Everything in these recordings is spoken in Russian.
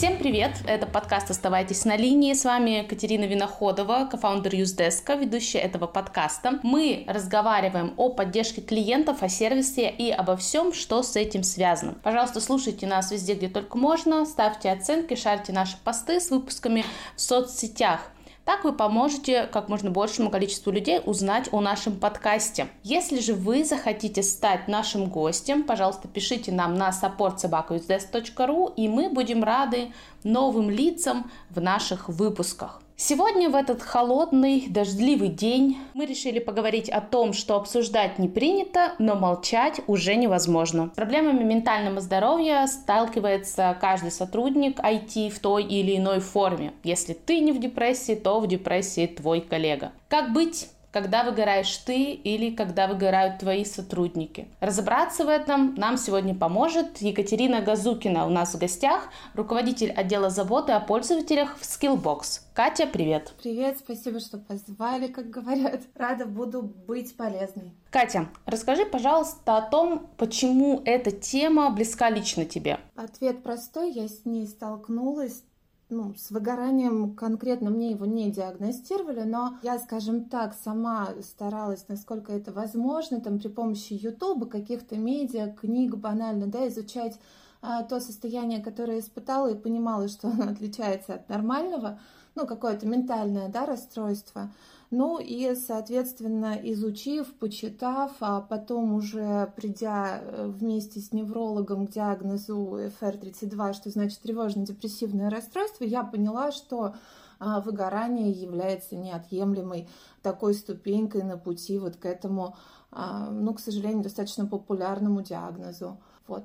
Всем привет! Это подкаст «Оставайтесь на линии». С вами Катерина Виноходова, кофаундер Юздеска, ведущая этого подкаста. Мы разговариваем о поддержке клиентов, о сервисе и обо всем, что с этим связано. Пожалуйста, слушайте нас везде, где только можно, ставьте оценки, шарьте наши посты с выпусками в соцсетях – так вы поможете как можно большему количеству людей узнать о нашем подкасте. Если же вы захотите стать нашим гостем, пожалуйста, пишите нам на supportsobaka.ru и мы будем рады новым лицам в наших выпусках. Сегодня в этот холодный, дождливый день мы решили поговорить о том, что обсуждать не принято, но молчать уже невозможно. С проблемами ментального здоровья сталкивается каждый сотрудник IT в той или иной форме. Если ты не в депрессии, то в депрессии твой коллега. Как быть? Когда выгораешь ты или когда выгорают твои сотрудники. Разобраться в этом нам сегодня поможет Екатерина Газукина у нас в гостях, руководитель отдела заботы о пользователях в Skillbox. Катя, привет. Привет, спасибо, что позвали, как говорят. Рада буду быть полезной. Катя, расскажи, пожалуйста, о том, почему эта тема близка лично тебе. Ответ простой, я с ней столкнулась ну, с выгоранием конкретно мне его не диагностировали, но я, скажем так, сама старалась, насколько это возможно, там при помощи Ютуба, каких-то медиа, книг банально, да, изучать а, то состояние, которое испытала и понимала, что оно отличается от нормального, ну, какое-то ментальное, да, расстройство. Ну и, соответственно, изучив, почитав, а потом уже придя э, вместе с неврологом к диагнозу FR32, что значит тревожно-депрессивное расстройство, я поняла, что а, выгорание является неотъемлемой такой ступенькой на пути вот к этому, а, ну, к сожалению, достаточно популярному диагнозу. Вот.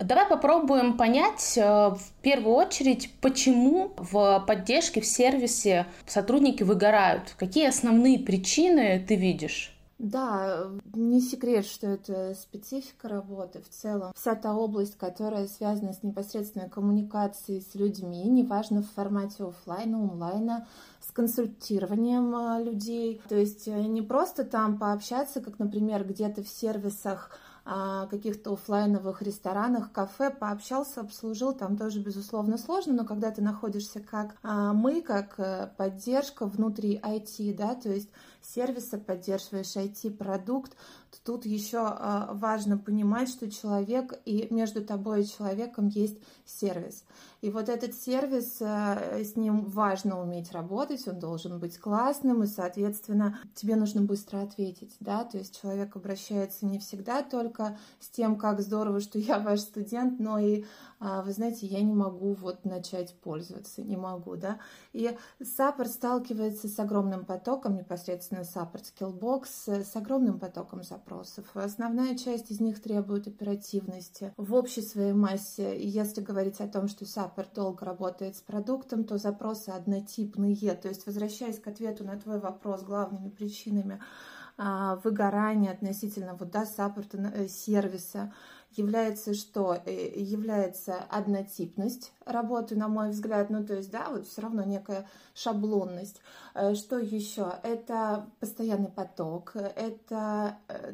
Давай попробуем понять э, в первую очередь, почему в поддержке, в сервисе сотрудники выгорают. Какие основные причины ты видишь? Да, не секрет, что это специфика работы в целом. Вся та область, которая связана с непосредственной коммуникацией с людьми, неважно в формате офлайна, онлайна, с консультированием э, людей. То есть э, не просто там пообщаться, как, например, где-то в сервисах каких-то офлайновых ресторанах, кафе, пообщался, обслужил, там тоже, безусловно, сложно, но когда ты находишься как а, мы, как э, поддержка внутри IT, да, то есть сервиса, поддерживаешь IT-продукт, то тут еще а, важно понимать, что человек и между тобой и человеком есть сервис. И вот этот сервис, э, с ним важно уметь работать, он должен быть классным, и, соответственно, тебе нужно быстро ответить, да, то есть человек обращается не всегда только с тем, как здорово, что я ваш студент, но и, а, вы знаете, я не могу вот начать пользоваться, не могу, да. И саппорт сталкивается с огромным потоком, непосредственно саппорт Skillbox, с огромным потоком запросов. Основная часть из них требует оперативности. В общей своей массе, если говорить о том, что саппорт долго работает с продуктом, то запросы однотипные. То есть, возвращаясь к ответу на твой вопрос главными причинами а, выгорания относительно вот, да, саппорта э, сервиса, является что? Э, является однотипность работы, на мой взгляд, ну то есть, да, вот все равно некая шаблонность. Э, что еще? Это постоянный поток, это э,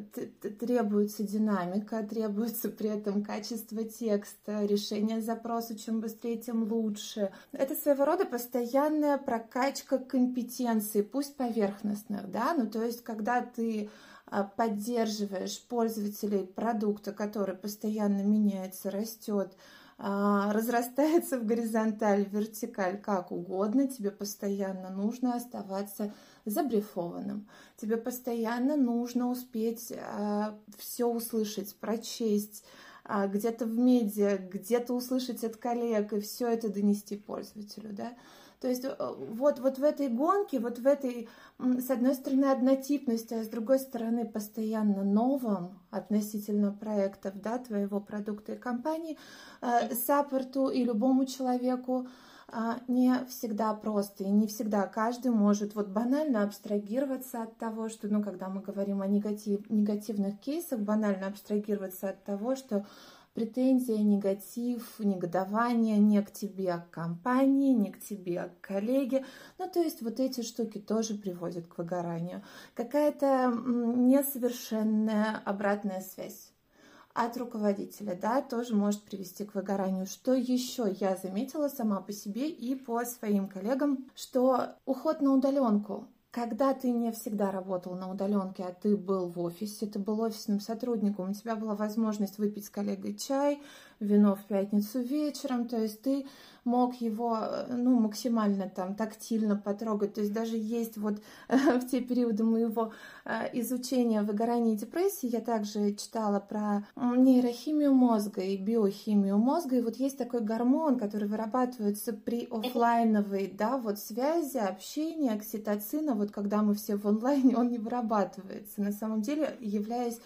требуется динамика, требуется при этом качество текста, решение запроса, чем быстрее, тем лучше. Это своего рода постоянная прокачка компетенций, пусть поверхностных, да, ну то есть, когда ты поддерживаешь пользователей продукта, который постоянно меняется, растет, а, разрастается в горизонталь, вертикаль, как угодно, тебе постоянно нужно оставаться забрифованным. Тебе постоянно нужно успеть а, все услышать, прочесть, где-то в медиа, где-то услышать от коллег и все это донести пользователю, да. То есть э, вот, вот в этой гонке, вот в этой, с одной стороны, однотипности, а с другой стороны, постоянно новом относительно проектов, да, твоего продукта и компании, э, саппорту и любому человеку э, не всегда просто, и не всегда каждый может вот банально абстрагироваться от того, что, ну, когда мы говорим о негатив, негативных кейсах, банально абстрагироваться от того, что претензия, негатив, негодование не к тебе, а к компании, не к тебе, а к коллеге. Ну, то есть вот эти штуки тоже приводят к выгоранию. Какая-то несовершенная обратная связь от руководителя, да, тоже может привести к выгоранию. Что еще я заметила сама по себе и по своим коллегам, что уход на удаленку когда ты не всегда работал на удаленке, а ты был в офисе, ты был офисным сотрудником, у тебя была возможность выпить с коллегой чай, вино в пятницу вечером, то есть ты мог его э, ну, максимально там тактильно потрогать. То есть даже есть вот в те периоды моего э, изучения выгорания и депрессии, я также читала про нейрохимию мозга и биохимию мозга. И вот есть такой гормон, который вырабатывается при офлайновой да, вот связи, общении, окситоцина. Вот когда мы все в онлайне, он не вырабатывается. На самом деле, являясь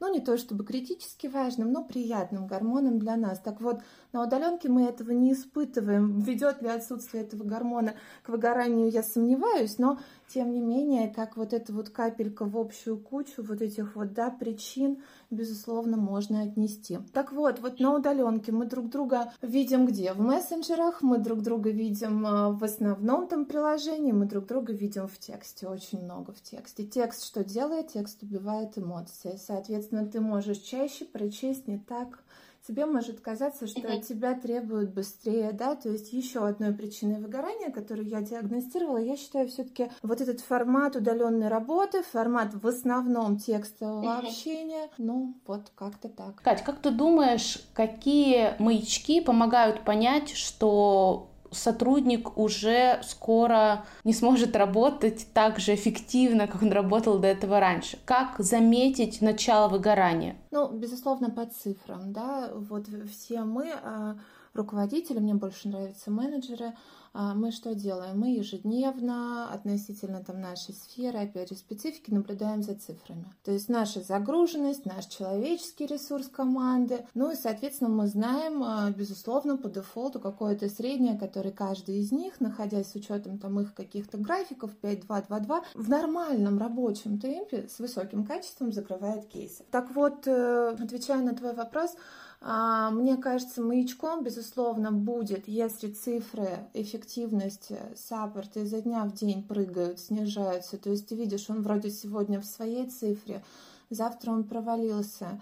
ну, не то чтобы критически важным, но приятным гормоном для нас. Так вот, на удаленке мы этого не испытываем. Ведет ли отсутствие этого гормона к выгоранию, я сомневаюсь, но тем не менее, как вот эта вот капелька в общую кучу вот этих вот, да, причин, безусловно, можно отнести. Так вот, вот на удаленке мы друг друга видим где? В мессенджерах, мы друг друга видим а, в основном там приложении, мы друг друга видим в тексте, очень много в тексте. Текст что делает? Текст убивает эмоции. Соответственно, ты можешь чаще прочесть не так тебе может казаться, что от тебя требуют быстрее, да, то есть еще одной причиной выгорания, которую я диагностировала, я считаю все-таки вот этот формат удаленной работы, формат в основном текстового общения, ну вот как-то так. Кать, как ты думаешь, какие маячки помогают понять, что сотрудник уже скоро не сможет работать так же эффективно, как он работал до этого раньше. Как заметить начало выгорания? Ну, безусловно, по цифрам, да, вот все мы, а, руководители, мне больше нравятся менеджеры, а мы что делаем? Мы ежедневно относительно там нашей сферы, опять же, специфики наблюдаем за цифрами. То есть наша загруженность, наш человеческий ресурс команды. Ну и, соответственно, мы знаем, а, безусловно, по дефолту какое-то среднее, которое каждый из них, находясь с учетом там их каких-то графиков 5-2-2-2, в нормальном рабочем темпе с высоким качеством закрывает кейсы. Так вот, э, отвечая на твой вопрос, мне кажется, маячком, безусловно, будет, если цифры эффективности саппорта изо дня в день прыгают, снижаются. То есть ты видишь, он вроде сегодня в своей цифре, завтра он провалился.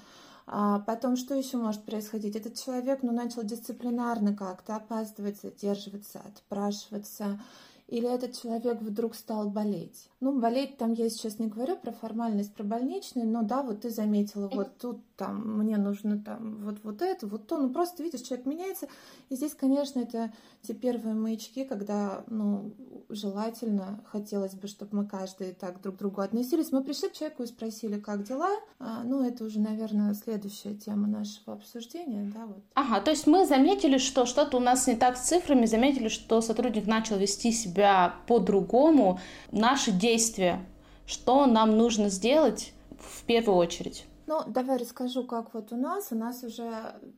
А потом, что еще может происходить? Этот человек ну, начал дисциплинарно как-то опаздывать, задерживаться, отпрашиваться или этот человек вдруг стал болеть. Ну, болеть там я сейчас не говорю про формальность, про больничный, но да, вот ты заметила, вот тут там мне нужно там вот, вот это, вот то, ну просто видишь, человек меняется. И здесь, конечно, это те первые маячки, когда, ну, желательно, хотелось бы, чтобы мы каждый так друг к другу относились. Мы пришли к человеку и спросили, как дела. А, ну, это уже, наверное, следующая тема нашего обсуждения, да, вот. Ага, то есть мы заметили, что что-то у нас не так с цифрами, заметили, что сотрудник начал вести себя по-другому. Наши действия, что нам нужно сделать в первую очередь? Ну, давай расскажу, как вот у нас. У нас уже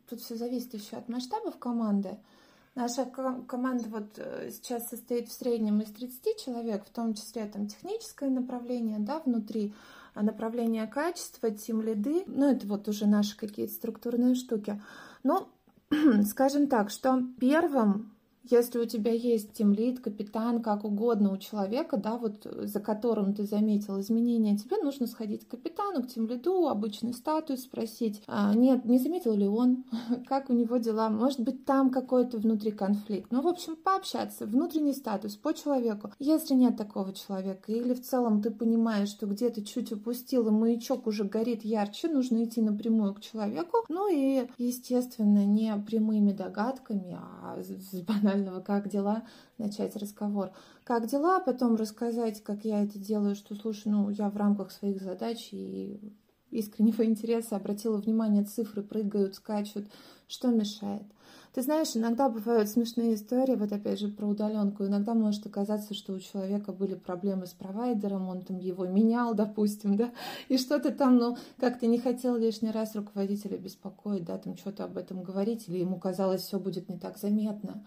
тут все зависит еще от масштабов команды. Наша команда вот э, сейчас состоит в среднем из 30 человек, в том числе там техническое направление, да, внутри а направление качества, тим лиды, ну, это вот уже наши какие-то структурные штуки. Но, скажем так, что первым если у тебя есть тимлит, капитан, как угодно у человека, да, вот за которым ты заметил изменения, тебе нужно сходить к капитану, к тимлиду, обычный статус, спросить, а, нет, не заметил ли он, как у него дела, может быть, там какой-то внутри конфликт. Ну, в общем, пообщаться, внутренний статус по человеку. Если нет такого человека, или в целом ты понимаешь, что где-то чуть упустил, и маячок уже горит ярче, нужно идти напрямую к человеку. Ну и, естественно, не прямыми догадками, а с банальными банального «как дела?» начать разговор. «Как дела?» Потом рассказать, как я это делаю, что, слушай, ну, я в рамках своих задач и искреннего интереса обратила внимание, цифры прыгают, скачут, что мешает. Ты знаешь, иногда бывают смешные истории, вот опять же про удаленку. Иногда может оказаться, что у человека были проблемы с провайдером, он там его менял, допустим, да, и что-то там, ну, как-то не хотел лишний раз руководителя беспокоить, да, там что-то об этом говорить, или ему казалось, все будет не так заметно.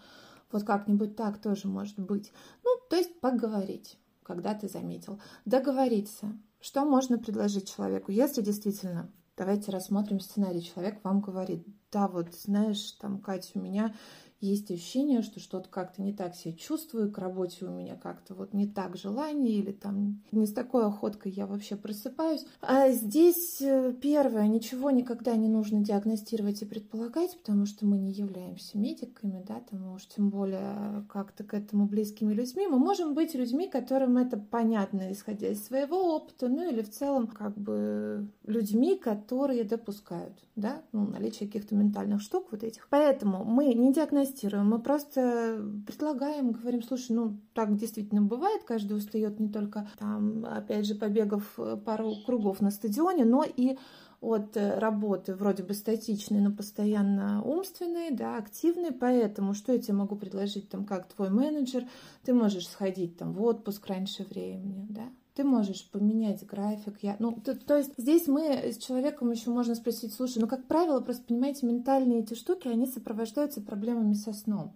Вот как-нибудь так тоже может быть. Ну, то есть поговорить, когда ты заметил. Договориться. Что можно предложить человеку, если действительно Давайте рассмотрим сценарий. Человек вам говорит, да, вот знаешь, там, Катя, у меня есть ощущение, что что-то как-то не так себя чувствую, к работе у меня как-то вот не так желание или там не с такой охоткой я вообще просыпаюсь. А здесь э, первое, ничего никогда не нужно диагностировать и предполагать, потому что мы не являемся медиками, да, там уж тем более как-то к этому близкими людьми. Мы можем быть людьми, которым это понятно, исходя из своего опыта, ну или в целом как бы людьми, которые допускают, да, ну, наличие каких-то ментальных штук вот этих. Поэтому мы не диагностируем, мы просто предлагаем, говорим, слушай, ну так действительно бывает, каждый устает не только там, опять же, побегав пару кругов на стадионе, но и от работы вроде бы статичной, но постоянно умственной, да, активной, поэтому что я тебе могу предложить? Там как твой менеджер, ты можешь сходить там в отпуск раньше времени, да, ты можешь поменять график. Я, ну, то, то есть здесь мы с человеком еще можно спросить, слушай, ну, как правило, просто понимаете, ментальные эти штуки, они сопровождаются проблемами со сном.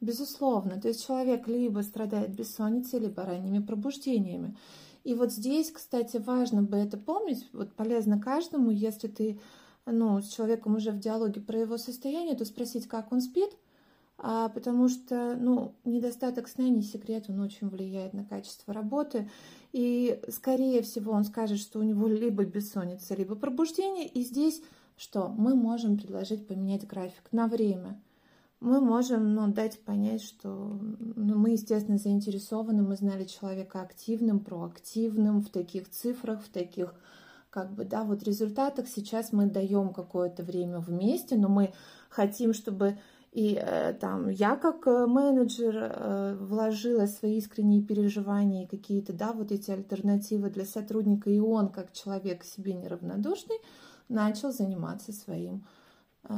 Безусловно. То есть человек либо страдает бессонницей, либо ранними пробуждениями. И вот здесь, кстати, важно бы это помнить, вот полезно каждому, если ты ну, с человеком уже в диалоге про его состояние, то спросить, как он спит, а, потому что ну, недостаток сна не секрет, он очень влияет на качество работы. И, скорее всего, он скажет, что у него либо бессонница, либо пробуждение. И здесь что? Мы можем предложить поменять график на время. Мы можем ну, дать понять, что ну, мы, естественно, заинтересованы, мы знали человека активным, проактивным, в таких цифрах, в таких как бы, да, вот результатах. Сейчас мы даем какое-то время вместе, но мы хотим, чтобы и э, там я как э, менеджер э, вложила свои искренние переживания и какие-то, да, вот эти альтернативы для сотрудника, и он как человек себе неравнодушный начал заниматься своим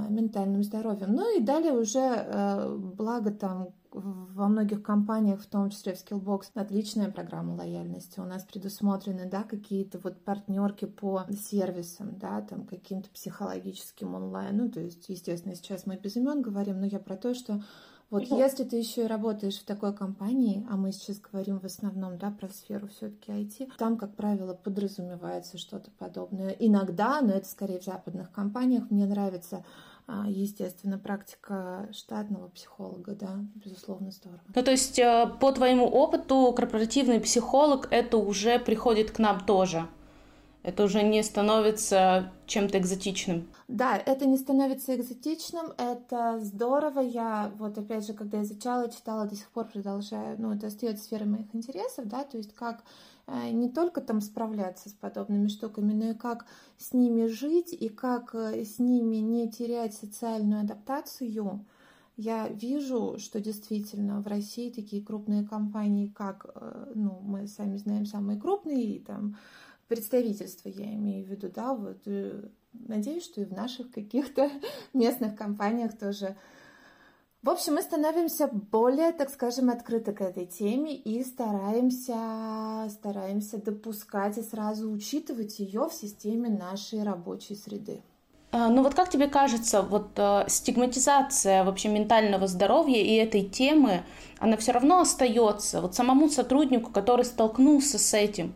ментальным здоровьем. Ну и далее уже, благо там во многих компаниях, в том числе в Skillbox, отличная программа лояльности. У нас предусмотрены, да, какие-то вот партнерки по сервисам, да, там каким-то психологическим онлайн. Ну, то есть, естественно, сейчас мы без имен говорим, но я про то, что вот да. если ты еще и работаешь в такой компании, а мы сейчас говорим в основном да, про сферу все-таки IT, там, как правило, подразумевается что-то подобное. Иногда, но это скорее в западных компаниях, мне нравится а, естественно, практика штатного психолога, да, безусловно, здорово. Ну, то есть, э, по твоему опыту, корпоративный психолог, это уже приходит к нам тоже? Это уже не становится чем-то экзотичным. Да, это не становится экзотичным, это здорово. Я вот опять же, когда изучала, читала, до сих пор продолжаю, ну, это остается сферой моих интересов, да, то есть как э, не только там справляться с подобными штуками, но и как с ними жить и как э, с ними не терять социальную адаптацию. Я вижу, что действительно в России такие крупные компании, как, э, ну, мы сами знаем, самые крупные, там, представительства, я имею в виду, да, вот э, надеюсь, что и в наших каких-то местных компаниях тоже. В общем, мы становимся более, так скажем, открыты к этой теме и стараемся, стараемся допускать и сразу учитывать ее в системе нашей рабочей среды. А, ну вот как тебе кажется, вот э, стигматизация вообще ментального здоровья и этой темы, она все равно остается. Вот самому сотруднику, который столкнулся с этим,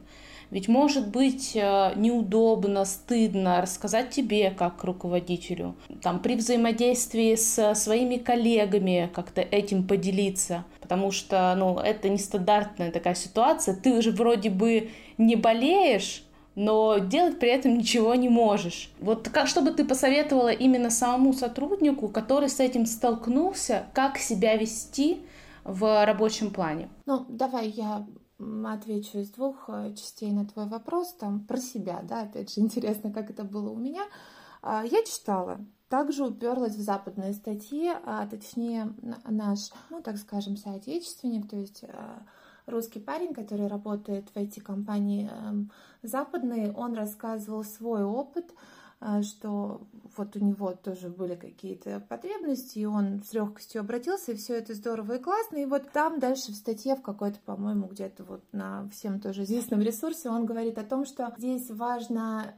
ведь может быть э, неудобно, стыдно рассказать тебе как руководителю, там, при взаимодействии с своими коллегами как-то этим поделиться, потому что ну, это нестандартная такая ситуация, ты уже вроде бы не болеешь, но делать при этом ничего не можешь. Вот как, что бы ты посоветовала именно самому сотруднику, который с этим столкнулся, как себя вести в рабочем плане? Ну, давай я отвечу из двух э, частей на твой вопрос, там про себя, да, опять же, интересно, как это было у меня. А, я читала, также уперлась в западные статьи, а точнее наш, ну так скажем, соотечественник, то есть э, русский парень, который работает в IT-компании эм, западной, он рассказывал свой опыт, что вот у него тоже были какие-то потребности, и он с легкостью обратился, и все это здорово и классно. И вот там дальше в статье, в какой-то, по-моему, где-то вот на всем тоже известном ресурсе, он говорит о том, что здесь важно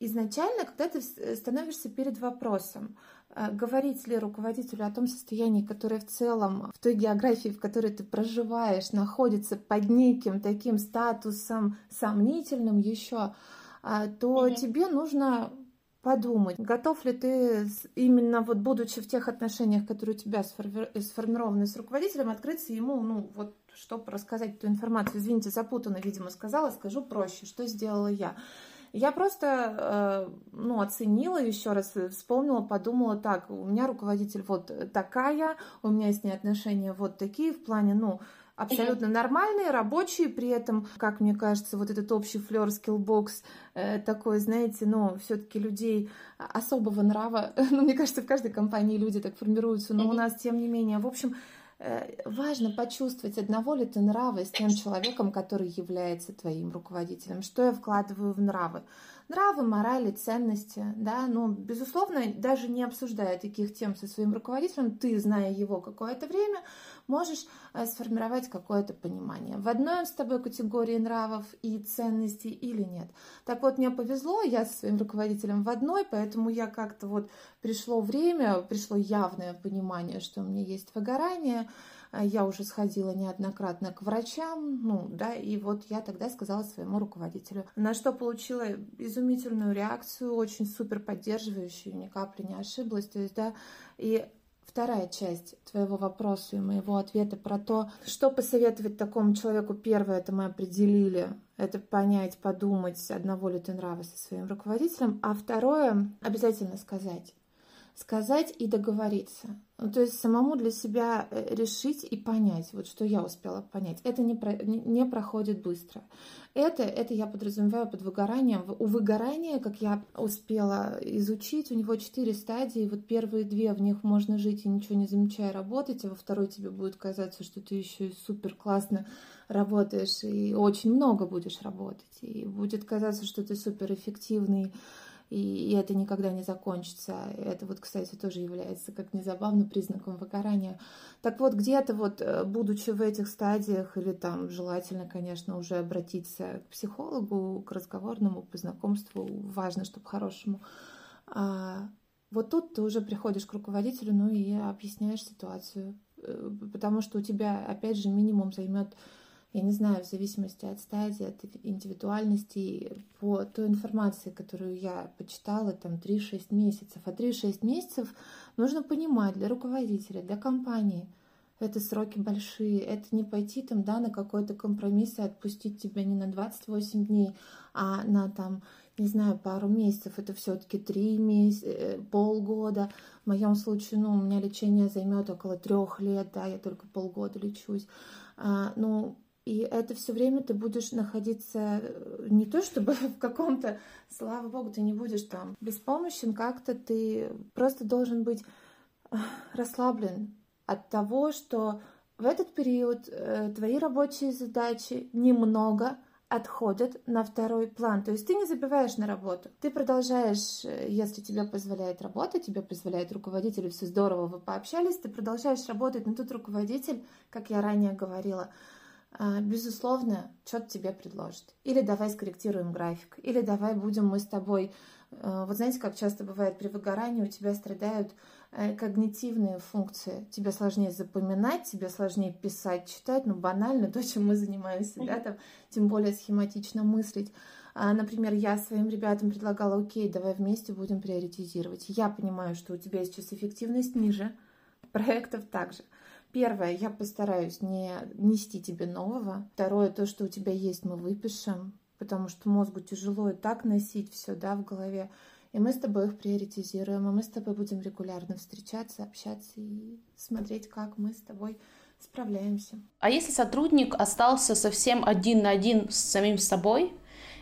изначально, когда ты становишься перед вопросом, а, говорить ли руководителю о том состоянии, которое в целом в той географии, в которой ты проживаешь, находится под неким таким статусом сомнительным еще, а, то mm-hmm. тебе нужно подумать, готов ли ты именно вот будучи в тех отношениях, которые у тебя сформированы с руководителем, открыться ему, ну вот, чтобы рассказать эту информацию. Извините, запутанно, видимо, сказала, скажу проще, что сделала я. Я просто, э, ну, оценила еще раз, вспомнила, подумала, так, у меня руководитель вот такая, у меня с ней отношения вот такие в плане, ну, абсолютно нормальные, рабочие, при этом, как мне кажется, вот этот общий флер Skillbox э, такой, знаете, ну, все-таки людей особого нрава, ну, мне кажется, в каждой компании люди так формируются, но у нас, тем не менее, в общем, э, важно почувствовать, одного ли ты нрава с тем человеком, который является твоим руководителем, что я вкладываю в нравы? Нравы, морали, ценности, да, ну, безусловно, даже не обсуждая таких тем со своим руководителем, ты, зная его какое-то время, можешь э, сформировать какое-то понимание. В одной он с тобой категории нравов и ценностей или нет. Так вот, мне повезло, я со своим руководителем в одной, поэтому я как-то вот пришло время, пришло явное понимание, что у меня есть выгорание, а я уже сходила неоднократно к врачам, ну, да, и вот я тогда сказала своему руководителю, на что получила изумительную реакцию, очень супер поддерживающую, ни капли не ошиблась, то есть, да, и вторая часть твоего вопроса и моего ответа про то, что посоветовать такому человеку. Первое, это мы определили, это понять, подумать, одного ли ты нрава со своим руководителем. А второе, обязательно сказать. Сказать и договориться. Ну, то есть самому для себя э, решить и понять, вот что я успела понять. Это не, про, не, не проходит быстро. Это, это я подразумеваю под выгоранием. У выгорания, как я успела изучить, у него четыре стадии. Вот первые две, в них можно жить и ничего не замечая работать, а во второй тебе будет казаться, что ты еще и супер классно работаешь и очень много будешь работать. И будет казаться, что ты супер эффективный и, и это никогда не закончится. Это вот, кстати, тоже является, как незабавно, признаком выгорания. Так вот, где-то вот, э, будучи в этих стадиях, или там желательно, конечно, уже обратиться к психологу, к разговорному, по знакомству, важно, чтобы хорошему, а вот тут ты уже приходишь к руководителю, ну и объясняешь ситуацию, э, потому что у тебя, опять же, минимум займет я не знаю, в зависимости от стадии, от индивидуальности, по той информации, которую я почитала, там 3-6 месяцев. А 3-6 месяцев нужно понимать для руководителя, для компании. Это сроки большие, это не пойти там, да, на какой-то компромисс и отпустить тебя не на 28 дней, а на там, не знаю, пару месяцев. Это все-таки 3 месяца, э, полгода. В моем случае, ну, у меня лечение займет около трех лет, да, я только полгода лечусь. А, ну, и это все время ты будешь находиться э, не то чтобы в каком-то, слава богу, ты не будешь там беспомощен, как-то ты просто должен быть э, расслаблен от того, что в этот период э, твои рабочие задачи немного отходят на второй план. То есть ты не забиваешь на работу. Ты продолжаешь, если тебе позволяет работа, тебе позволяет руководитель, все здорово, вы пообщались, ты продолжаешь работать, но тут руководитель, как я ранее говорила, безусловно, что-то тебе предложит. Или давай скорректируем график, или давай будем мы с тобой... А, вот знаете, как часто бывает при выгорании, у тебя страдают э, когнитивные функции. Тебе сложнее запоминать, тебе сложнее писать, читать, ну, банально то, чем мы занимаемся, да, там, тем более схематично мыслить. А, например, я своим ребятам предлагала, окей, давай вместе будем приоритизировать. Я понимаю, что у тебя сейчас эффективность ниже, проектов также. Первое, я постараюсь не нести тебе нового. Второе, то, что у тебя есть, мы выпишем, потому что мозгу тяжело и так носить все, да, в голове. И мы с тобой их приоритизируем, и мы с тобой будем регулярно встречаться, общаться и смотреть, как мы с тобой справляемся. А если сотрудник остался совсем один на один с самим собой,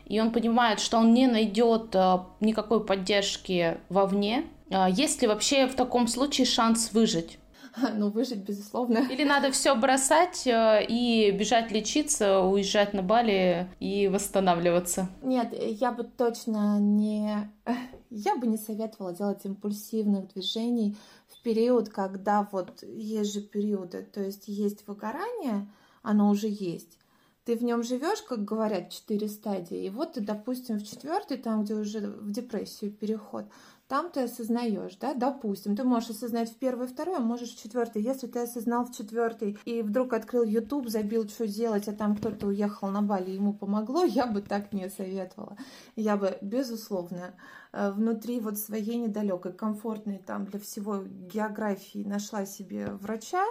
и он понимает, что он не найдет э, никакой поддержки вовне, э, есть ли вообще в таком случае шанс выжить? ну, выжить, безусловно. Или надо все бросать э, и бежать лечиться, уезжать на Бали и восстанавливаться? Нет, я бы точно не... Я бы не советовала делать импульсивных движений в период, когда вот есть же периоды, то есть есть выгорание, оно уже есть, ты в нем живешь, как говорят, четыре стадии, и вот ты, допустим, в четвертой, там, где уже в депрессию переход, там ты осознаешь, да, допустим, ты можешь осознать в первой, второй, а можешь в четвертой. Если ты осознал в четвертой и вдруг открыл YouTube, забил, что делать, а там кто-то уехал на Бали, ему помогло, я бы так не советовала. Я бы, безусловно, э, внутри вот своей недалекой, комфортной там для всего географии нашла себе врача,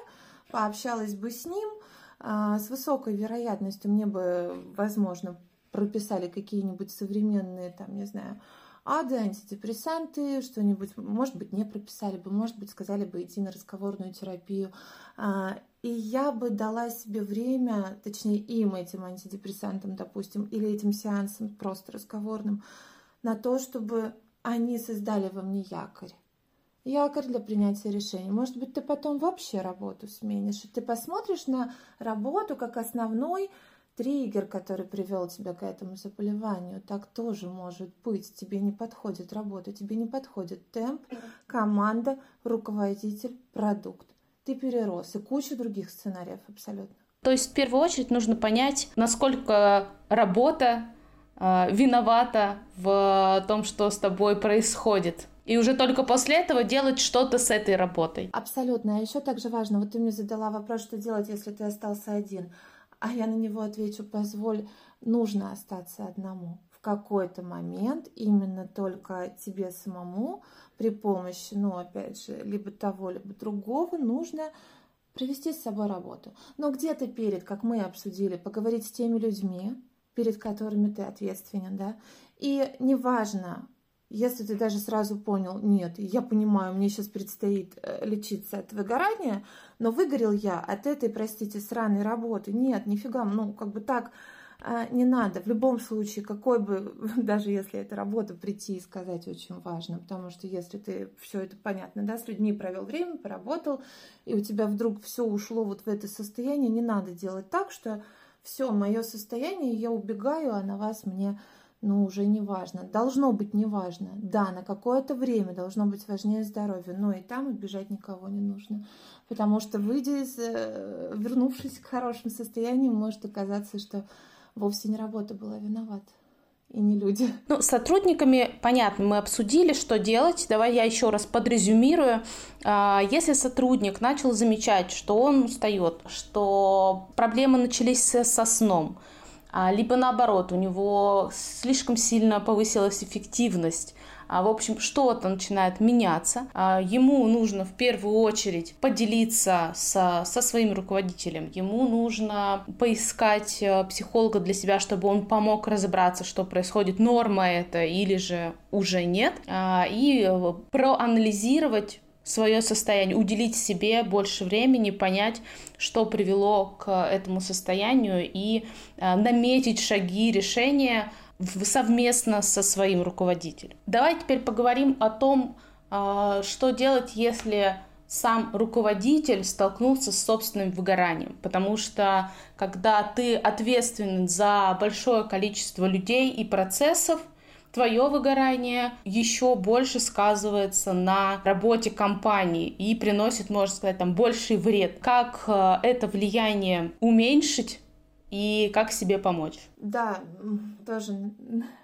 пообщалась бы с ним, а, с высокой вероятностью мне бы, возможно, прописали какие-нибудь современные, там, не знаю, ады, антидепрессанты, что-нибудь, может быть, не прописали бы, может быть, сказали бы идти на разговорную терапию. А, и я бы дала себе время, точнее им, этим антидепрессантам, допустим, или этим сеансам просто разговорным, на то, чтобы они создали во мне якорь. Якорь для принятия решений. Может быть, ты потом вообще работу сменишь, и ты посмотришь на работу как основной триггер, который привел тебя к этому заболеванию. Так тоже может быть. Тебе не подходит работа, тебе не подходит темп, команда, руководитель, продукт. Ты перерос и куча других сценариев абсолютно. То есть в первую очередь нужно понять, насколько работа э, виновата в том, что с тобой происходит. И уже только после этого делать что-то с этой работой. Абсолютно. А еще также важно, вот ты мне задала вопрос, что делать, если ты остался один. А я на него отвечу, позволь, нужно остаться одному. В какой-то момент именно только тебе самому при помощи, ну, опять же, либо того, либо другого нужно провести с собой работу. Но где-то перед, как мы обсудили, поговорить с теми людьми, перед которыми ты ответственен, да, и неважно, если ты даже сразу понял, нет, я понимаю, мне сейчас предстоит э, лечиться от выгорания, но выгорел я от этой, простите, сраной работы. Нет, нифига, ну, как бы так э, не надо. В любом случае, какой бы, даже если это работа, прийти и сказать очень важно, потому что если ты все это понятно, да, с людьми провел время, поработал, и у тебя вдруг все ушло вот в это состояние, не надо делать так, что все, мое состояние, я убегаю, а на вас мне ну, уже не важно. Должно быть не важно. Да, на какое-то время должно быть важнее здоровье, но и там убежать никого не нужно. Потому что, выйдя из, э, вернувшись к хорошему состоянию, может оказаться, что вовсе не работа была виновата и не люди. Ну, с сотрудниками, понятно, мы обсудили, что делать. Давай я еще раз подрезюмирую. А, если сотрудник начал замечать, что он устает, что проблемы начались со сном, либо наоборот, у него слишком сильно повысилась эффективность, а, в общем, что-то начинает меняться. А, ему нужно в первую очередь поделиться со, со своим руководителем. Ему нужно поискать э, психолога для себя, чтобы он помог разобраться, что происходит, норма это или же уже нет. И э, проанализировать свое состояние, уделить себе больше времени, понять, что привело к этому состоянию и э, наметить шаги решения совместно со своим руководителем. Давай теперь поговорим о том, э, что делать, если сам руководитель столкнулся с собственным выгоранием, потому что когда ты ответственен за большое количество людей и процессов, твое выгорание еще больше сказывается на работе компании и приносит, можно сказать, там больший вред. Как э, это влияние уменьшить и как себе помочь? Да, тоже,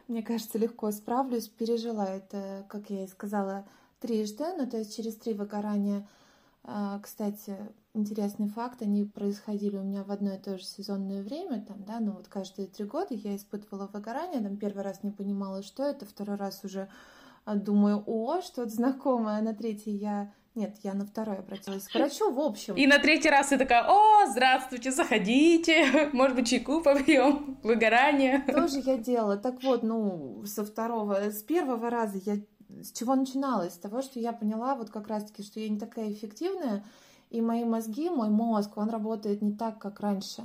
мне кажется, легко справлюсь. Пережила это, как я и сказала, трижды, ну то есть через три выгорания. А, кстати, интересный факт, они происходили у меня в одно и то же сезонное время, там, да, ну вот каждые три года я испытывала выгорание, там первый раз не понимала, что это, второй раз уже а, думаю, о, что-то знакомое, а на третий я нет, я на второй обратилась к врачу, в общем. И на третий раз ты такая, о, здравствуйте, заходите, может быть, чайку попьем, выгорание. Тоже я делала. Так вот, ну, со второго, с первого раза я с чего начиналось? С того, что я поняла вот как раз-таки, что я не такая эффективная, и мои мозги, мой мозг, он работает не так, как раньше.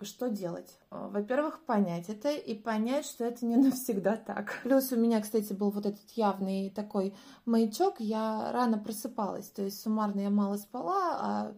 Что делать? А, во-первых, понять это и понять, что это не навсегда так. Плюс у меня, кстати, был вот этот явный такой маячок, я рано просыпалась, то есть суммарно я мало спала, а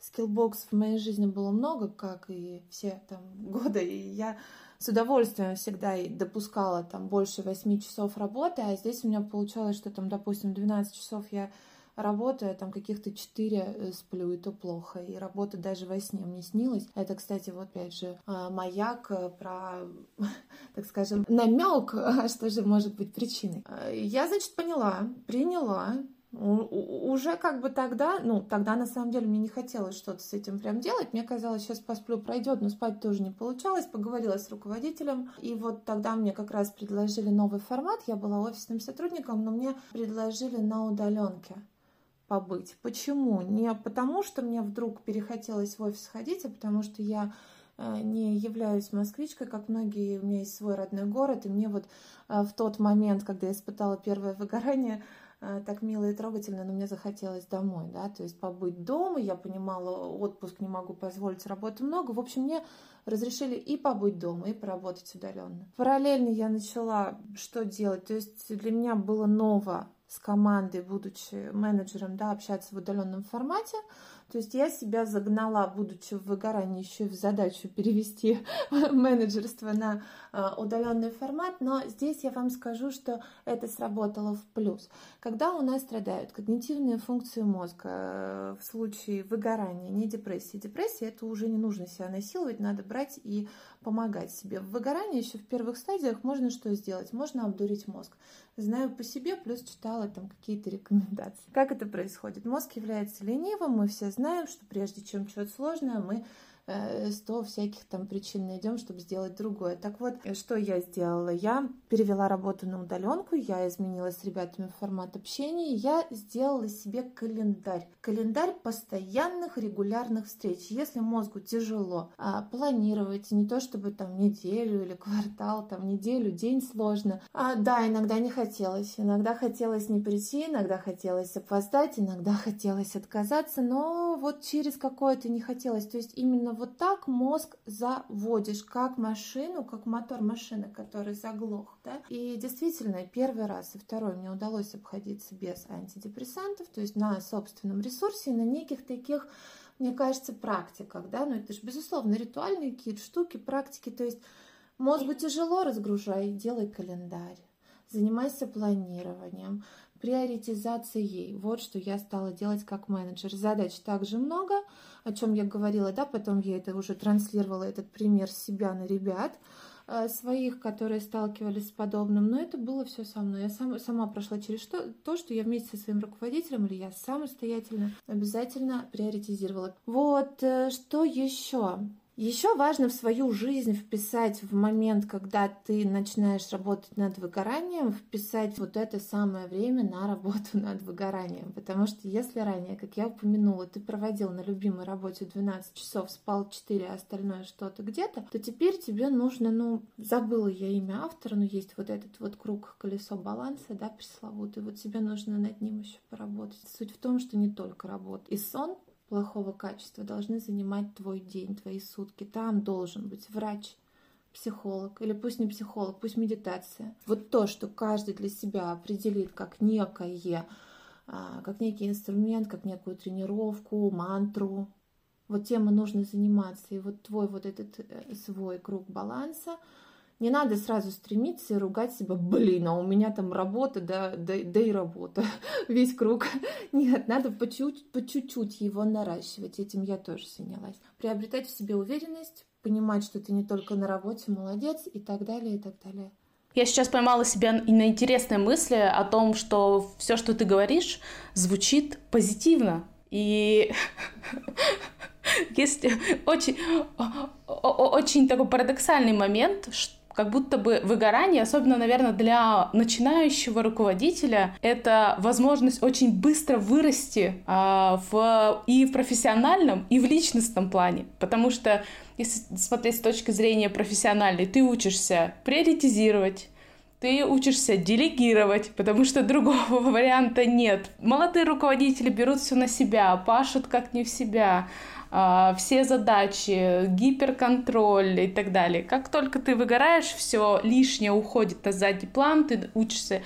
скиллбоксов в моей жизни было много, как и все там годы, и я с удовольствием всегда допускала там больше 8 часов работы, а здесь у меня получалось, что там, допустим, 12 часов я работаю, там каких-то четыре э, сплю, и то плохо. И работа даже во сне мне снилась. Это, кстати, вот опять же а, маяк э, про, так скажем, намек, что же может быть причиной. А, я, значит, поняла, приняла, уже как бы тогда, ну, тогда на самом деле мне не хотелось что-то с этим прям делать. Мне казалось, сейчас посплю, пройдет, но спать тоже не получалось. Поговорила с руководителем, и вот тогда мне как раз предложили новый формат. Я была офисным сотрудником, но мне предложили на удаленке побыть. Почему? Не потому, что мне вдруг перехотелось в офис ходить, а потому что я э, не являюсь москвичкой, как многие, у меня есть свой родной город, и мне вот э, в тот момент, когда я испытала первое выгорание, э, так мило и трогательно, но мне захотелось домой, да, то есть побыть дома, я понимала, отпуск не могу позволить, работы много, в общем, мне разрешили и побыть дома, и поработать удаленно. Параллельно я начала что делать, то есть для меня было ново с командой, будучи менеджером, да, общаться в удаленном формате. То есть я себя загнала, будучи в выгорании, еще и в задачу перевести менеджерство на а, удаленный формат. Но здесь я вам скажу, что это сработало в плюс. Когда у нас страдают когнитивные функции мозга э, в случае выгорания, не депрессии. Депрессия это уже не нужно себя насиловать, надо брать и помогать себе. В выгорании еще в первых стадиях можно что сделать? Можно обдурить мозг. Знаю по себе, плюс читала там какие-то рекомендации. Как это происходит? Мозг является ленивым, мы все знаем, что прежде чем что-то сложное, мы сто всяких там причин найдем, чтобы сделать другое. Так вот, что я сделала? Я перевела работу на удаленку, я изменила с ребятами формат общения, я сделала себе календарь. Календарь постоянных регулярных встреч. Если мозгу тяжело а, планировать, не то чтобы там неделю или квартал, там неделю, день сложно. А, да, иногда не хотелось. Иногда хотелось не прийти, иногда хотелось опоздать, иногда хотелось отказаться, но вот через какое-то не хотелось. То есть именно вот так мозг заводишь, как машину, как мотор машины, который заглох. Да? И действительно, первый раз и второй мне удалось обходиться без антидепрессантов, то есть на собственном ресурсе, на неких таких мне кажется, практиках, да, но это же, безусловно, ритуальные какие-то штуки, практики, то есть мозгу тяжело разгружай, делай календарь, занимайся планированием, приоритизацией. Вот что я стала делать как менеджер. Задач также много, о чем я говорила, да, потом я это уже транслировала, этот пример себя на ребят э, своих, которые сталкивались с подобным, но это было все со мной. Я сам, сама прошла через что, то, что я вместе со своим руководителем или я самостоятельно обязательно приоритизировала. Вот, э, что еще? Еще важно в свою жизнь вписать в момент, когда ты начинаешь работать над выгоранием, вписать вот это самое время на работу над выгоранием. Потому что если ранее, как я упомянула, ты проводил на любимой работе 12 часов, спал 4, а остальное что-то где-то, то теперь тебе нужно, ну, забыла я имя автора, но есть вот этот вот круг колесо баланса, да, пресловутый, вот тебе нужно над ним еще поработать. Суть в том, что не только работа. И сон плохого качества должны занимать твой день, твои сутки. Там должен быть врач, психолог, или пусть не психолог, пусть медитация. Вот то, что каждый для себя определит как некое, а, как некий инструмент, как некую тренировку, мантру, вот тем и нужно заниматься. И вот твой вот этот э, свой круг баланса – не надо сразу стремиться и ругать себя, блин, а у меня там работа, да, да, да и работа, весь круг. Нет, надо по чуть-чуть, по чуть-чуть его наращивать, этим я тоже занялась. Приобретать в себе уверенность, понимать, что ты не только на работе молодец и так далее, и так далее. Я сейчас поймала себя на интересной мысли о том, что все, что ты говоришь, звучит позитивно. И есть очень, очень такой парадоксальный момент, что как будто бы выгорание, особенно, наверное, для начинающего руководителя, это возможность очень быстро вырасти э, в, и в профессиональном, и в личностном плане. Потому что, если смотреть с точки зрения профессиональной, ты учишься приоритизировать, ты учишься делегировать, потому что другого варианта нет. Молодые руководители берут все на себя, пашут как не в себя, а, все задачи, гиперконтроль и так далее. Как только ты выгораешь, все лишнее уходит на задний план, ты учишься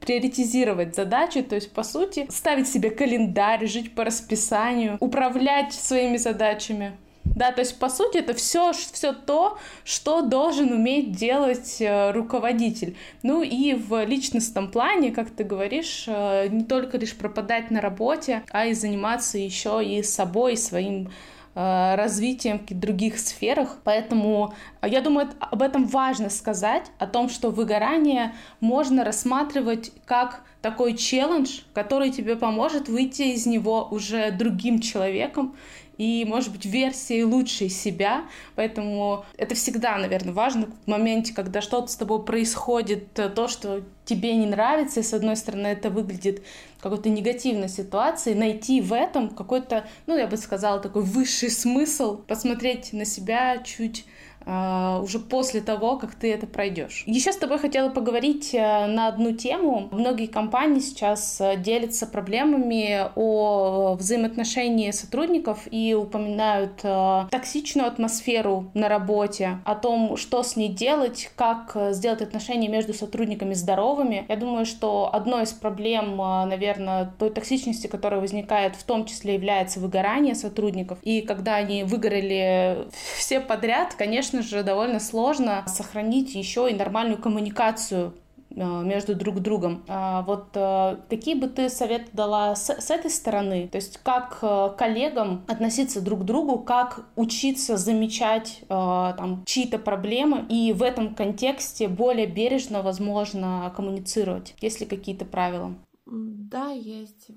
приоритизировать задачи, то есть, по сути, ставить себе календарь, жить по расписанию, управлять своими задачами. Да, то есть, по сути, это все, все то, что должен уметь делать э, руководитель. Ну и в личностном плане, как ты говоришь, э, не только лишь пропадать на работе, а и заниматься еще и собой, своим Э, развитием в других сферах. Поэтому я думаю, об этом важно сказать, о том, что выгорание можно рассматривать как такой челлендж, который тебе поможет выйти из него уже другим человеком и, может быть, версией лучшей себя. Поэтому это всегда, наверное, важно в моменте, когда что-то с тобой происходит, то, что тебе не нравится, и с одной стороны это выглядит какой-то негативной ситуацией, найти в этом какой-то, ну, я бы сказала, такой высший смысл, посмотреть на себя чуть уже после того, как ты это пройдешь. Еще с тобой хотела поговорить uh, на одну тему. Многие компании сейчас uh, делятся проблемами о взаимоотношении сотрудников и упоминают токсичную атмосферу на работе, о том, что с ней делать, как сделать отношения между сотрудниками здоровыми. Я думаю, что одной из проблем, наверное, той токсичности, которая возникает, в том числе является выгорание сотрудников. И когда они выгорели все подряд, конечно, конечно же, довольно сложно сохранить еще и нормальную коммуникацию э, между друг другом. А вот э, какие бы ты советы дала с, с этой стороны? То есть как э, коллегам относиться друг к другу, как учиться замечать там чьи-то проблемы и в этом контексте более бережно, возможно, коммуницировать? Есть ли какие-то правила? Да, есть.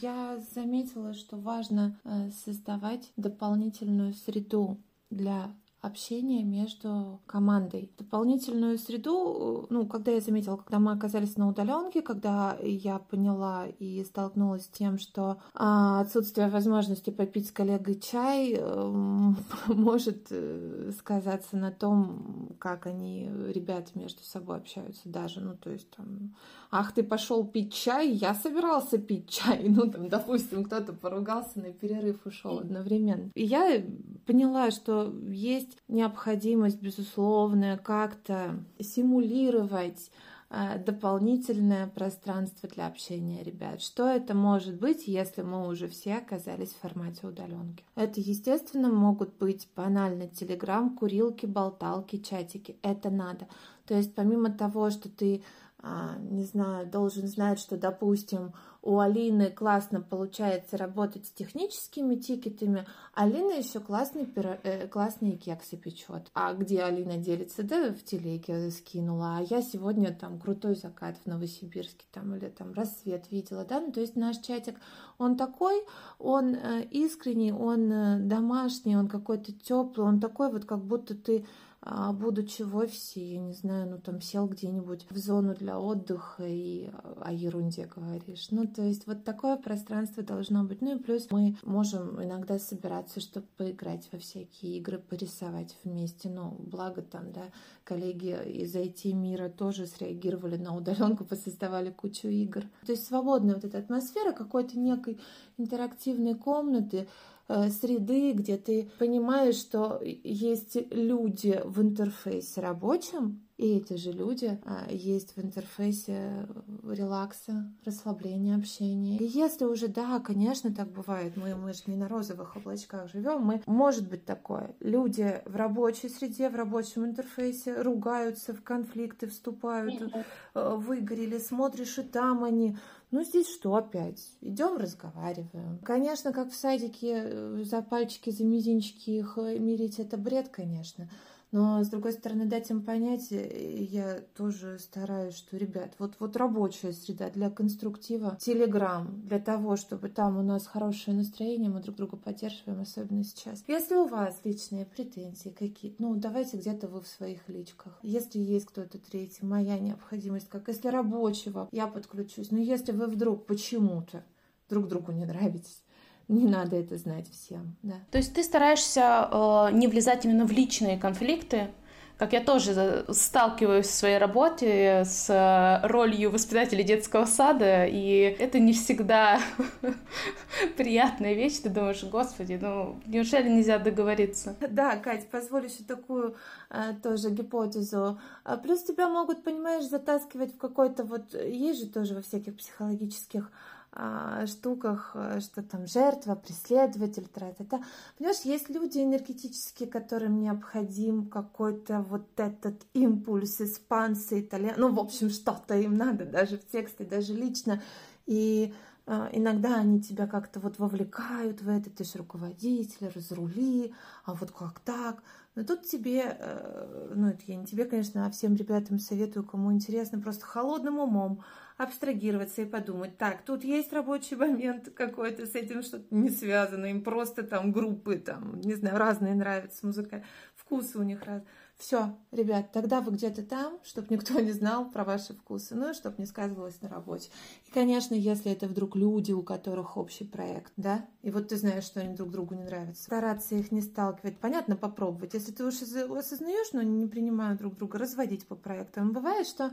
Я заметила, что важно создавать дополнительную среду для общение между командой. Дополнительную среду, ну, когда я заметила, когда мы оказались на удаленке, когда я поняла и столкнулась с тем, что а, отсутствие возможности попить с коллегой чай э, может э, сказаться на том, как они, ребята, между собой общаются даже, ну, то есть там, ах, ты пошел пить чай, я собирался пить чай, ну, там, допустим, кто-то поругался на перерыв, ушел одновременно. И я поняла, что есть необходимость, безусловная, как-то симулировать э, дополнительное пространство для общения ребят. Что это может быть, если мы уже все оказались в формате удаленки? Это, естественно, могут быть банально телеграм, курилки, болталки, чатики. Это надо. То есть помимо того, что ты не знаю, должен знать, что, допустим, у Алины классно получается работать с техническими тикетами, Алина еще классные, э, классные кексы печет. А где Алина делится? Да, в телеге скинула. А я сегодня там крутой закат в Новосибирске там или там рассвет видела, да, ну то есть наш чатик, он такой, он э, искренний, он э, домашний, он какой-то теплый, он такой вот, как будто ты а, будучи в офисе, я не знаю, ну там сел где-нибудь в зону для отдыха и о ерунде говоришь. Ну, то есть вот такое пространство должно быть. Ну и плюс мы можем иногда собираться, чтобы поиграть во всякие игры, порисовать вместе. Ну, благо там, да, коллеги из IT-мира тоже среагировали на удаленку, посоздавали кучу игр. То есть свободная вот эта атмосфера какой-то некой интерактивной комнаты, среды, где ты понимаешь, что есть люди в интерфейсе рабочем, и эти же люди а, есть в интерфейсе релакса, расслабления, общения. И если уже, да, конечно, так бывает, мы, мы же не на розовых облачках живем, мы, может быть такое, люди в рабочей среде, в рабочем интерфейсе ругаются, в конфликты вступают, э, выгорели, смотришь, и там они ну, здесь что опять? Идем, разговариваем. Конечно, как в садике э, за пальчики, за мизинчики их э, мирить, это бред, конечно. Но, с другой стороны, дать им понять, э, я тоже стараюсь, что, ребят, вот, вот рабочая среда для конструктива, телеграм, для того, чтобы там у нас хорошее настроение, мы друг друга поддерживаем, особенно сейчас. Если у вас личные претензии какие-то, ну, давайте где-то вы в своих личках. Если есть кто-то третий, моя необходимость, как если рабочего, я подключусь. Но если вы вдруг почему-то друг другу не нравитесь, не надо это знать всем. Да. То есть ты стараешься э, не влезать именно в личные конфликты, как я тоже сталкиваюсь в своей работе с э, ролью воспитателя детского сада, и это не всегда приятная вещь. Ты думаешь, господи, ну неужели нельзя договориться? Да, Кать, позволь еще такую э, тоже гипотезу. А плюс тебя могут, понимаешь, затаскивать в какой-то вот... Есть же тоже во всяких психологических штуках, э, что там жертва, преследователь, тра-та-та. Понимаешь, есть люди энергетические, которым необходим какой-то вот этот импульс испанцы, итальянцы, ну, в общем, что-то им надо, даже в тексте, даже лично. И а, иногда они тебя как-то вот вовлекают в это, ты же руководитель, разрули, а вот как так? Но тут тебе, э, ну это я не тебе, конечно, а всем ребятам советую, кому интересно, просто холодным умом абстрагироваться и подумать, так, тут есть рабочий момент какой-то, с этим что-то не связано, им просто там группы, там, не знаю, разные нравятся музыка, вкусы у них разные. Все, ребят, тогда вы где-то там, чтобы никто не знал про ваши вкусы, ну и чтобы не сказывалось на работе. И, конечно, если это вдруг люди, у которых общий проект, да, и вот ты знаешь, что они друг другу не нравятся, стараться их не сталкивать, понятно, попробовать. Если ты уж осознаешь, но не принимают друг друга, разводить по проектам. Бывает, что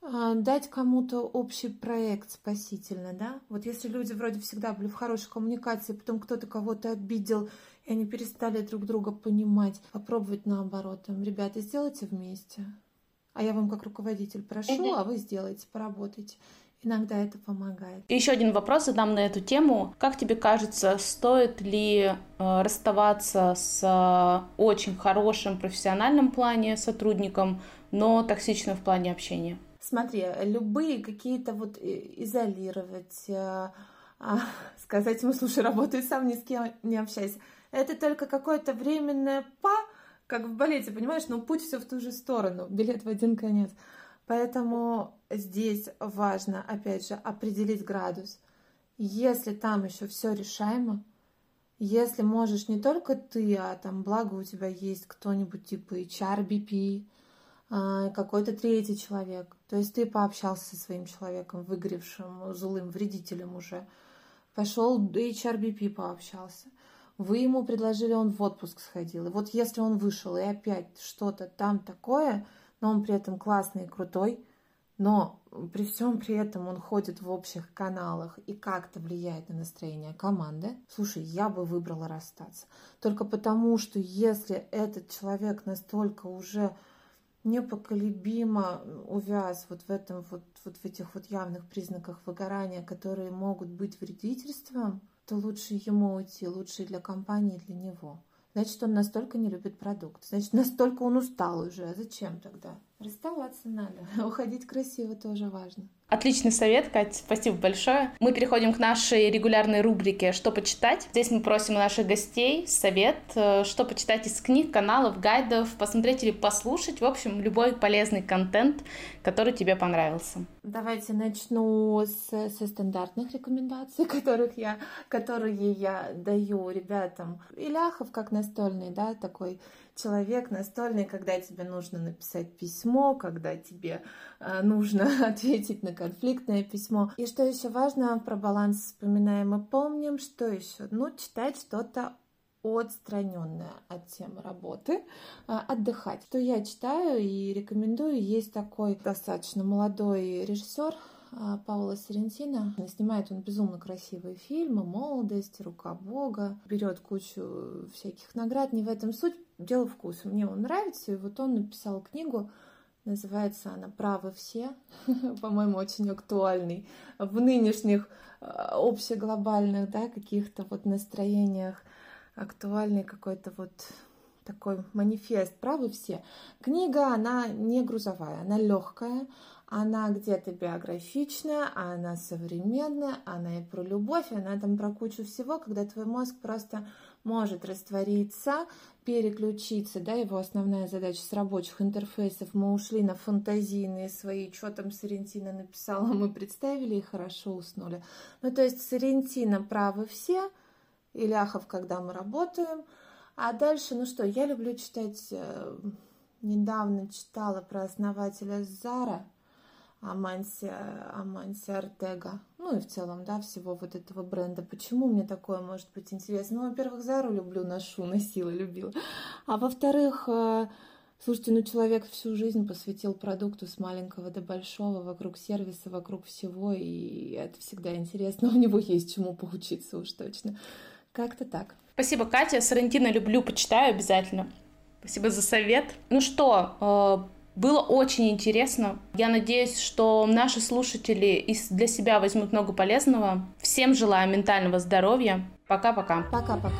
дать кому-то общий проект спасительно, да? Вот если люди вроде всегда были в хорошей коммуникации, потом кто-то кого-то обидел, и они перестали друг друга понимать, попробовать наоборот. Там, ребята, сделайте вместе. А я вам как руководитель прошу, а вы сделайте, поработайте. Иногда это помогает. И еще один вопрос задам на эту тему. Как тебе кажется, стоит ли э, расставаться с э, очень хорошим профессиональным плане сотрудником, но токсичным в плане общения? Смотри, любые какие-то вот изолировать, э, а, сказать ему, слушай, работай сам, ни с кем не общайся. Это только какое-то временное па, как в балете, понимаешь, но путь все в ту же сторону, билет в один конец. Поэтому здесь важно, опять же, определить градус. Если там еще все решаемо, если можешь не только ты, а там благо у тебя есть кто-нибудь типа HR, BP, какой-то третий человек. То есть ты пообщался со своим человеком, выгоревшим, злым, вредителем уже. Пошел HRBP пообщался. Вы ему предложили, он в отпуск сходил. И вот если он вышел и опять что-то там такое, но он при этом классный и крутой, но при всем при этом он ходит в общих каналах и как-то влияет на настроение команды, слушай, я бы выбрала расстаться. Только потому, что если этот человек настолько уже непоколебимо увяз вот в этом вот, вот в этих вот явных признаках выгорания, которые могут быть вредительством, то лучше ему уйти, лучше для компании, и для него. Значит, он настолько не любит продукт. Значит, настолько он устал уже. А зачем тогда? Расставаться надо. Уходить красиво тоже важно. Отличный совет, Кать, спасибо большое. Мы переходим к нашей регулярной рубрике «Что почитать?». Здесь мы просим наших гостей совет, э, что почитать из книг, каналов, гайдов, посмотреть или послушать. В общем, любой полезный контент, который тебе понравился. Давайте начну с, со стандартных рекомендаций, которых я, которые я даю ребятам. Иляхов как настольный, да, такой человек настольный, когда тебе нужно написать письмо, когда тебе нужно ответить на конфликтное письмо. И что еще важно, про баланс вспоминаем и помним, что еще? Ну, читать что-то отстраненное от темы работы, а, отдыхать. Что я читаю и рекомендую, есть такой достаточно молодой режиссер а, Паула Соррентино. Снимает он безумно красивые фильмы, «Молодость», «Рука Бога», берет кучу всяких наград, не в этом суть, дело вкуса. Мне он нравится, и вот он написал книгу, называется она «Правы все», по-моему, очень актуальный в нынешних а, общеглобальных, да, каких-то вот настроениях, актуальный какой-то вот такой манифест «Правы все». Книга, она не грузовая, она легкая, она где-то биографичная, она современная, она и про любовь, она там про кучу всего, когда твой мозг просто может раствориться, переключиться, да, его основная задача с рабочих интерфейсов, мы ушли на фантазийные свои, что там Соррентино написала, мы представили и хорошо уснули. Ну, то есть Соррентино правы все, Иляхов, когда мы работаем, а дальше, ну что, я люблю читать, э, недавно читала про основателя Зара, Аманси, Аманси Артега, ну и в целом, да, всего вот этого бренда. Почему мне такое может быть интересно? Ну, во-первых, Зару люблю, ношу, носила, любила. А во-вторых, э, слушайте, ну человек всю жизнь посвятил продукту с маленького до большого, вокруг сервиса, вокруг всего, и это всегда интересно. У него есть чему поучиться уж точно. Как-то так. Спасибо, Катя. Сарантино люблю, почитаю обязательно. Спасибо за совет. Ну что, э, Было очень интересно. Я надеюсь, что наши слушатели для себя возьмут много полезного. Всем желаю ментального здоровья. Пока-пока. Пока-пока.